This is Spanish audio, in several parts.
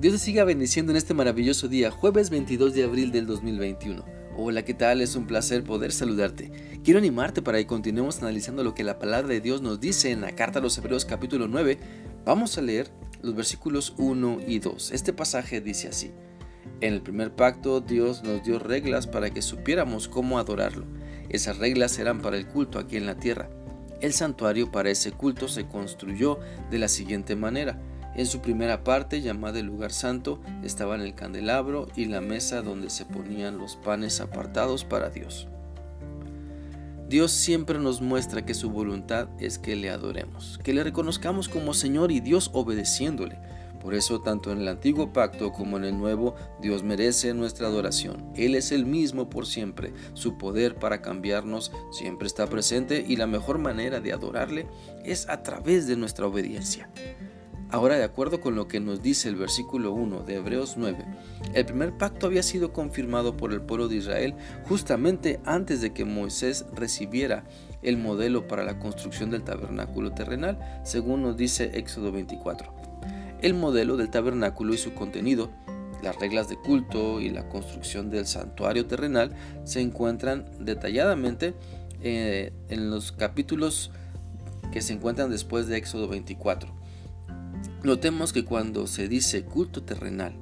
Dios te siga bendiciendo en este maravilloso día, jueves 22 de abril del 2021. Hola, ¿qué tal? Es un placer poder saludarte. Quiero animarte para que continuemos analizando lo que la palabra de Dios nos dice en la carta a los Hebreos capítulo 9. Vamos a leer los versículos 1 y 2. Este pasaje dice así. En el primer pacto Dios nos dio reglas para que supiéramos cómo adorarlo. Esas reglas eran para el culto aquí en la tierra. El santuario para ese culto se construyó de la siguiente manera. En su primera parte, llamada el lugar santo, estaban el candelabro y la mesa donde se ponían los panes apartados para Dios. Dios siempre nos muestra que su voluntad es que le adoremos, que le reconozcamos como Señor y Dios obedeciéndole. Por eso, tanto en el antiguo pacto como en el nuevo, Dios merece nuestra adoración. Él es el mismo por siempre. Su poder para cambiarnos siempre está presente y la mejor manera de adorarle es a través de nuestra obediencia. Ahora, de acuerdo con lo que nos dice el versículo 1 de Hebreos 9, el primer pacto había sido confirmado por el pueblo de Israel justamente antes de que Moisés recibiera el modelo para la construcción del tabernáculo terrenal, según nos dice Éxodo 24. El modelo del tabernáculo y su contenido, las reglas de culto y la construcción del santuario terrenal se encuentran detalladamente eh, en los capítulos que se encuentran después de Éxodo 24. Notemos que cuando se dice culto terrenal,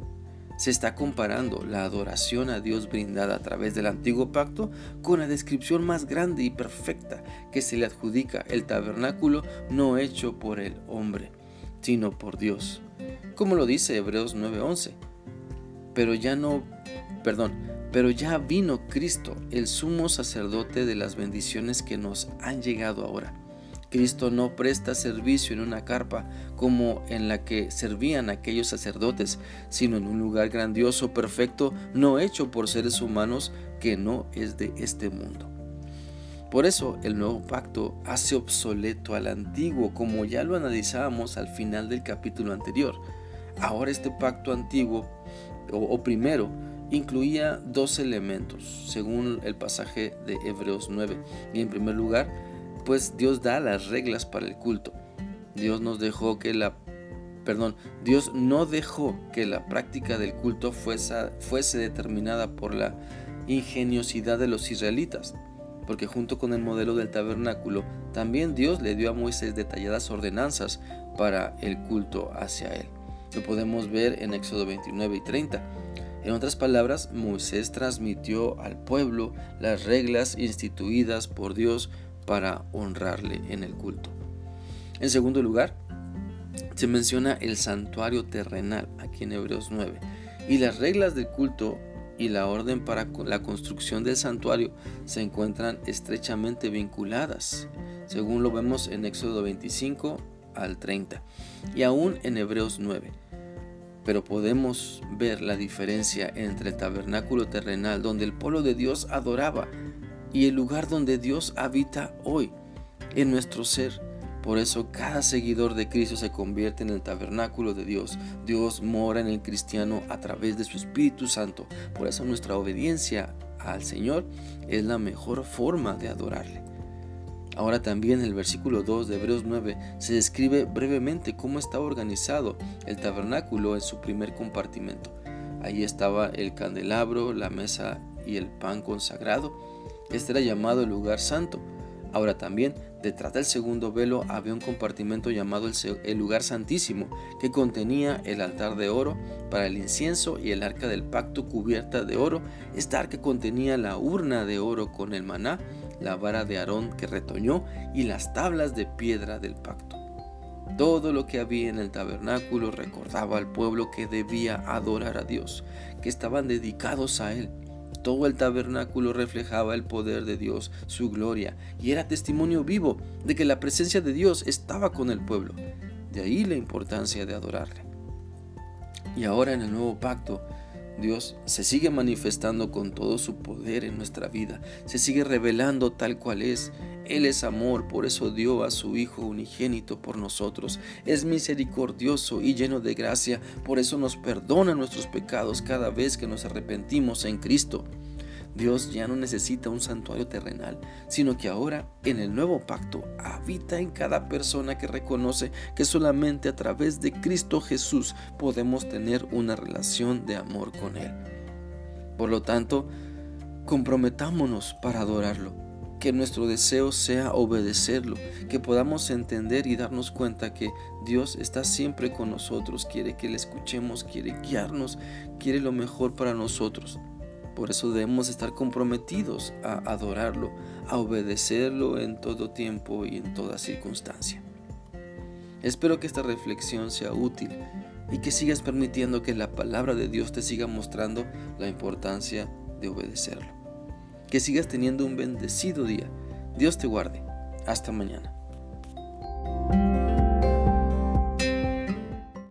se está comparando la adoración a Dios brindada a través del antiguo pacto con la descripción más grande y perfecta que se le adjudica el tabernáculo no hecho por el hombre, sino por Dios. Como lo dice Hebreos 9:11. Pero ya no, perdón, pero ya vino Cristo, el sumo sacerdote de las bendiciones que nos han llegado ahora Cristo no presta servicio en una carpa como en la que servían aquellos sacerdotes, sino en un lugar grandioso, perfecto, no hecho por seres humanos que no es de este mundo. Por eso el nuevo pacto hace obsoleto al antiguo, como ya lo analizábamos al final del capítulo anterior. Ahora este pacto antiguo, o, primero, incluía dos elementos, según el pasaje de Hebreos 9. Y en primer lugar, pues Dios da las reglas para el culto. Dios nos dejó que la perdón, Dios no dejó que la práctica del culto fuese, fuese determinada por la ingeniosidad de los israelitas, porque junto con el modelo del tabernáculo, también Dios le dio a Moisés detalladas ordenanzas para el culto hacia él. Lo podemos ver en Éxodo 29 y 30. En otras palabras, Moisés transmitió al pueblo las reglas instituidas por Dios para honrarle en el culto. En segundo lugar, se menciona el santuario terrenal aquí en Hebreos 9 y las reglas del culto y la orden para la construcción del santuario se encuentran estrechamente vinculadas, según lo vemos en Éxodo 25 al 30 y aún en Hebreos 9. Pero podemos ver la diferencia entre el tabernáculo terrenal donde el pueblo de Dios adoraba y el lugar donde Dios habita hoy, en nuestro ser. Por eso cada seguidor de Cristo se convierte en el tabernáculo de Dios. Dios mora en el cristiano a través de su Espíritu Santo. Por eso nuestra obediencia al Señor es la mejor forma de adorarle. Ahora también en el versículo 2 de Hebreos 9 se describe brevemente cómo estaba organizado el tabernáculo en su primer compartimento. Ahí estaba el candelabro, la mesa y el pan consagrado este era llamado el lugar santo. Ahora también, detrás del segundo velo había un compartimento llamado el, lugar santísimo, que contenía el altar de oro para el incienso y el arca del pacto cubierta de oro. Esta arca contenía la urna de oro con el maná, la vara de Aarón que retoñó y las tablas de piedra del pacto. Todo lo que había en el tabernáculo recordaba al pueblo que debía adorar a Dios, que estaban dedicados a Él todo el tabernáculo reflejaba el poder de Dios, su gloria, y era testimonio vivo de que la presencia de Dios estaba con el pueblo. De ahí la importancia de adorarle. Y ahora en el nuevo pacto, Dios se sigue manifestando con todo su poder en nuestra vida, se sigue revelando tal cual es. Él es amor, por eso dio a su Hijo unigénito por nosotros. Es misericordioso y lleno de gracia, por eso nos perdona nuestros pecados cada vez que nos arrepentimos en Cristo. Dios ya no necesita un santuario terrenal, sino que ahora en el nuevo pacto habita en cada persona que reconoce que solamente a través de Cristo Jesús podemos tener una relación de amor con Él. Por lo tanto, comprometámonos para adorarlo que nuestro deseo sea obedecerlo, que podamos entender y darnos cuenta que Dios está siempre con nosotros, quiere que le escuchemos, quiere guiarnos, quiere lo mejor para nosotros. Por eso debemos estar comprometidos a adorarlo, a obedecerlo en todo tiempo y en toda circunstancia. Espero que esta reflexión sea útil y que sigas permitiendo que la palabra de Dios te siga mostrando la importancia de obedecerlo. Que sigas teniendo un bendecido día. Dios te guarde. Hasta mañana.